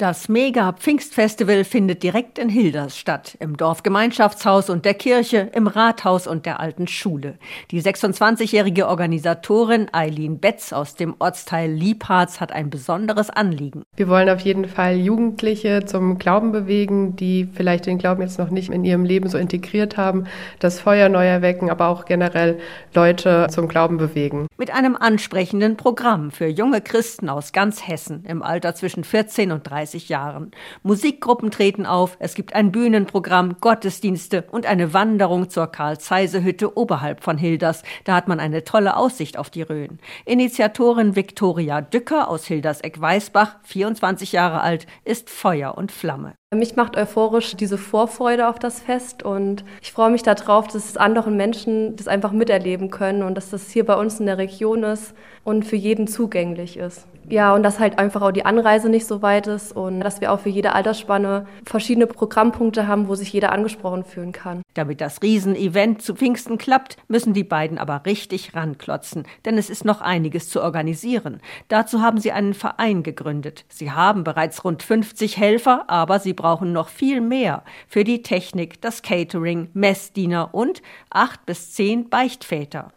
Das Mega Pfingstfestival findet direkt in Hilders statt, im Dorfgemeinschaftshaus und der Kirche, im Rathaus und der alten Schule. Die 26-jährige Organisatorin Eileen Betz aus dem Ortsteil Liebharz hat ein besonderes Anliegen. Wir wollen auf jeden Fall Jugendliche zum Glauben bewegen, die vielleicht den Glauben jetzt noch nicht in ihrem Leben so integriert haben, das Feuer neu erwecken, aber auch generell Leute zum Glauben bewegen. Mit einem ansprechenden Programm für junge Christen aus ganz Hessen im Alter zwischen 14 und 30 30 Jahren. Musikgruppen treten auf, es gibt ein Bühnenprogramm, Gottesdienste und eine Wanderung zur Karl-Zeise-Hütte oberhalb von Hilders. Da hat man eine tolle Aussicht auf die Rhön. Initiatorin Viktoria Dücker aus Hilderseck-Weißbach, 24 Jahre alt, ist Feuer und Flamme. Mich macht euphorisch diese Vorfreude auf das Fest und ich freue mich darauf, dass anderen Menschen das einfach miterleben können und dass das hier bei uns in der Region ist und für jeden zugänglich ist. Ja, und dass halt einfach auch die Anreise nicht so weit ist und dass wir auch für jede Altersspanne verschiedene Programmpunkte haben, wo sich jeder angesprochen fühlen kann. Damit das Riesenevent zu Pfingsten klappt, müssen die beiden aber richtig ranklotzen, denn es ist noch einiges zu organisieren. Dazu haben sie einen Verein gegründet. Sie haben bereits rund 50 Helfer, aber sie brauchen noch viel mehr für die Technik, das Catering, Messdiener und acht bis zehn Beichtväter.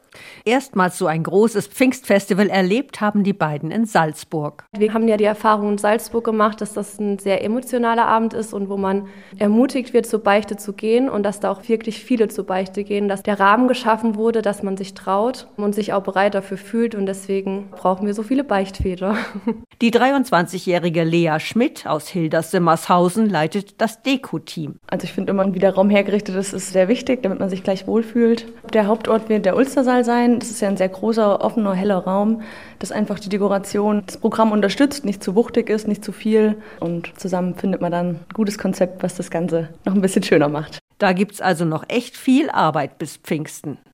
Erstmals so ein großes Pfingstfestival erlebt haben die beiden in Salzburg. Wir haben ja die Erfahrung in Salzburg gemacht, dass das ein sehr emotionaler Abend ist und wo man ermutigt wird, zur Beichte zu gehen und dass da auch wirklich viele zur Beichte gehen, dass der Rahmen geschaffen wurde, dass man sich traut und sich auch bereit dafür fühlt und deswegen brauchen wir so viele Beichtväter. Die 23-jährige Lea Schmidt aus Hilders-Simmershausen leitet das Deko-Team. Also ich finde immer, wie der Raum hergerichtet ist, ist sehr wichtig, damit man sich gleich wohlfühlt. Der Hauptort wird der Ulstersaal Saal sein. Das ist ja ein sehr großer, offener, heller Raum, dass einfach die Dekoration das Programm unterstützt, nicht zu wuchtig ist, nicht zu viel. Und zusammen findet man dann ein gutes Konzept, was das Ganze noch ein bisschen schöner macht. Da gibt es also noch echt viel Arbeit bis Pfingsten.